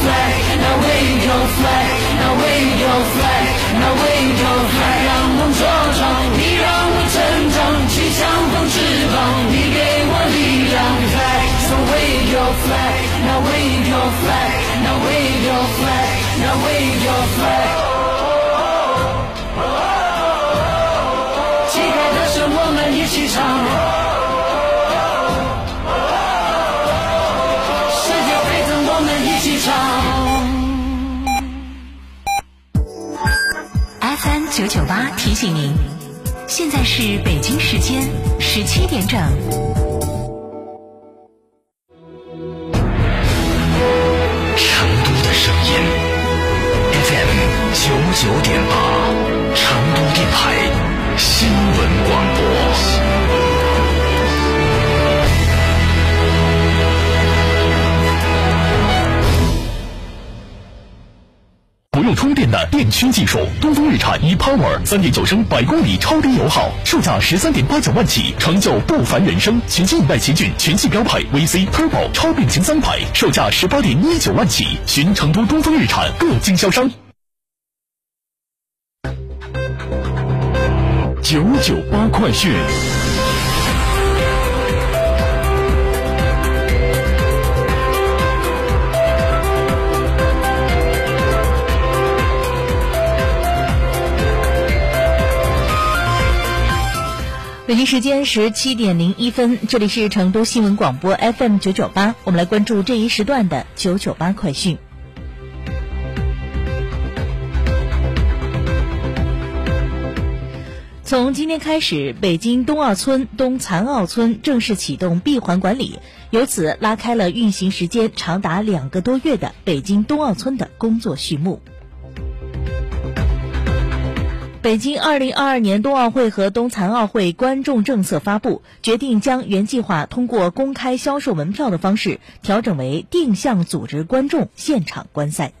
flag now wave your flag now wave your flag now wave your flag 让梦茁壮你让我成长旗像风翅膀你给我力量 flag so wave your flag now wave your flag now wave your flag now wave your flag 九九八提醒您，现在是北京时间十七点整。用充电的电驱技术，东风日产 ePower 三点九升百公里超低油耗，售价十三点八九万起，成就不凡人生。全新一代奇骏全系标配 VC Turbo 超变形三排，售价十八点一九万起，寻成都东风日产各经销商。九九八快讯。北京时间十七点零一分，这里是成都新闻广播 FM 九九八，我们来关注这一时段的九九八快讯。从今天开始，北京冬奥村、冬残奥村正式启动闭环管理，由此拉开了运行时间长达两个多月的北京冬奥村的工作序幕。北京二零二二年冬奥会和冬残奥会观众政策发布，决定将原计划通过公开销售门票的方式调整为定向组织观众现场观赛。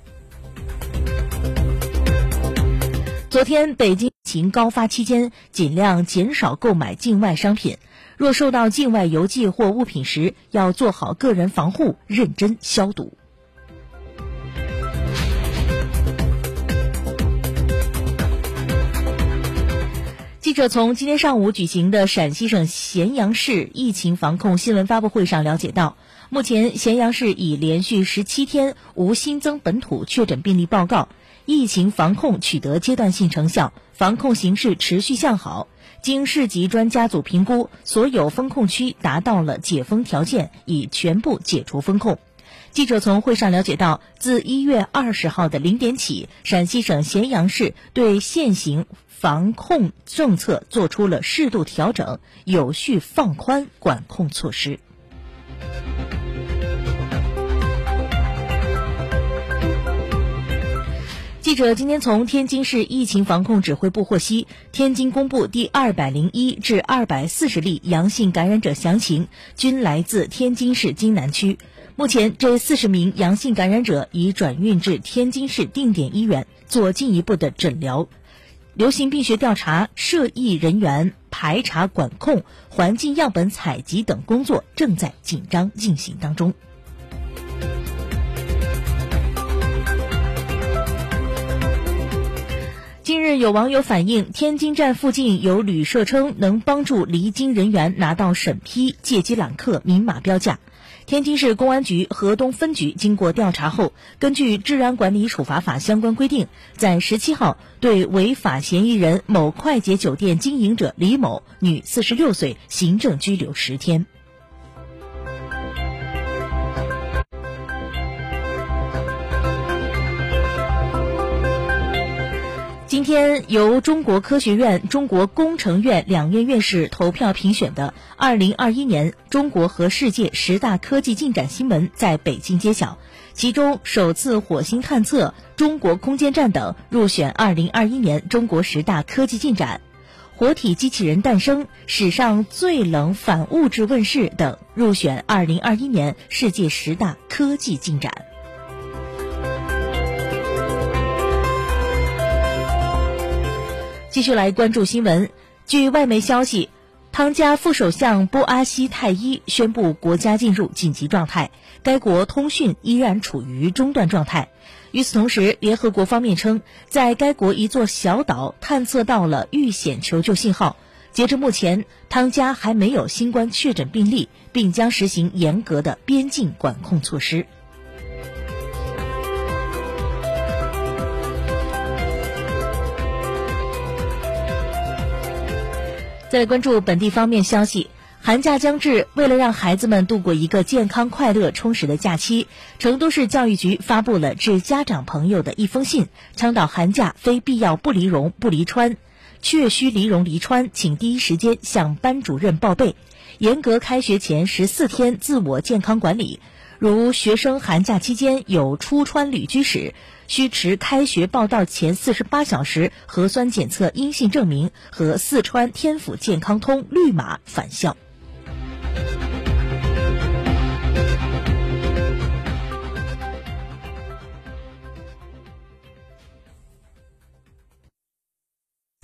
昨天，北京疫情高发期间，尽量减少购买境外商品。若受到境外邮寄或物品时，要做好个人防护，认真消毒。记者从今天上午举行的陕西省咸阳市疫情防控新闻发布会上了解到，目前咸阳市已连续十七天无新增本土确诊病例报告，疫情防控取得阶段性成效，防控形势持续向好。经市级专家组评估，所有封控区达到了解封条件，已全部解除封控。记者从会上了解到，自一月二十号的零点起，陕西省咸阳市对现行防控政策做出了适度调整，有序放宽管控措施。记者今天从天津市疫情防控指挥部获悉，天津公布第二百零一至二百四十例阳性感染者详情，均来自天津市津南区。目前，这四十名阳性感染者已转运至天津市定点医院做进一步的诊疗。流行病学调查、涉疫人员排查管控、环境样本采集等工作正在紧张进行当中。近日，有网友反映，天津站附近有旅社称能帮助离京人员拿到审批借机揽客明码标价。天津市公安局河东分局经过调查后，根据《治安管理处罚法》相关规定，在十七号对违法嫌疑人某快捷酒店经营者李某，女，四十六岁，行政拘留十天。今天由中国科学院、中国工程院两院院士投票评选的二零二一年中国和世界十大科技进展新闻在北京揭晓，其中首次火星探测、中国空间站等入选二零二一年中国十大科技进展，活体机器人诞生、史上最冷反物质问世等入选二零二一年世界十大科技进展。继续来关注新闻。据外媒消息，汤加副首相波阿西泰伊宣布国家进入紧急状态，该国通讯依然处于中断状态。与此同时，联合国方面称，在该国一座小岛探测到了遇险求救信号。截至目前，汤加还没有新冠确诊病例，并将实行严格的边境管控措施。再来关注本地方面消息，寒假将至，为了让孩子们度过一个健康、快乐、充实的假期，成都市教育局发布了致家长朋友的一封信，倡导寒假非必要不离蓉、不离川，确需离蓉离川，请第一时间向班主任报备，严格开学前十四天自我健康管理。如学生寒假期间有出川旅居史，需持开学报到前四十八小时核酸检测阴性证明和四川天府健康通绿码返校。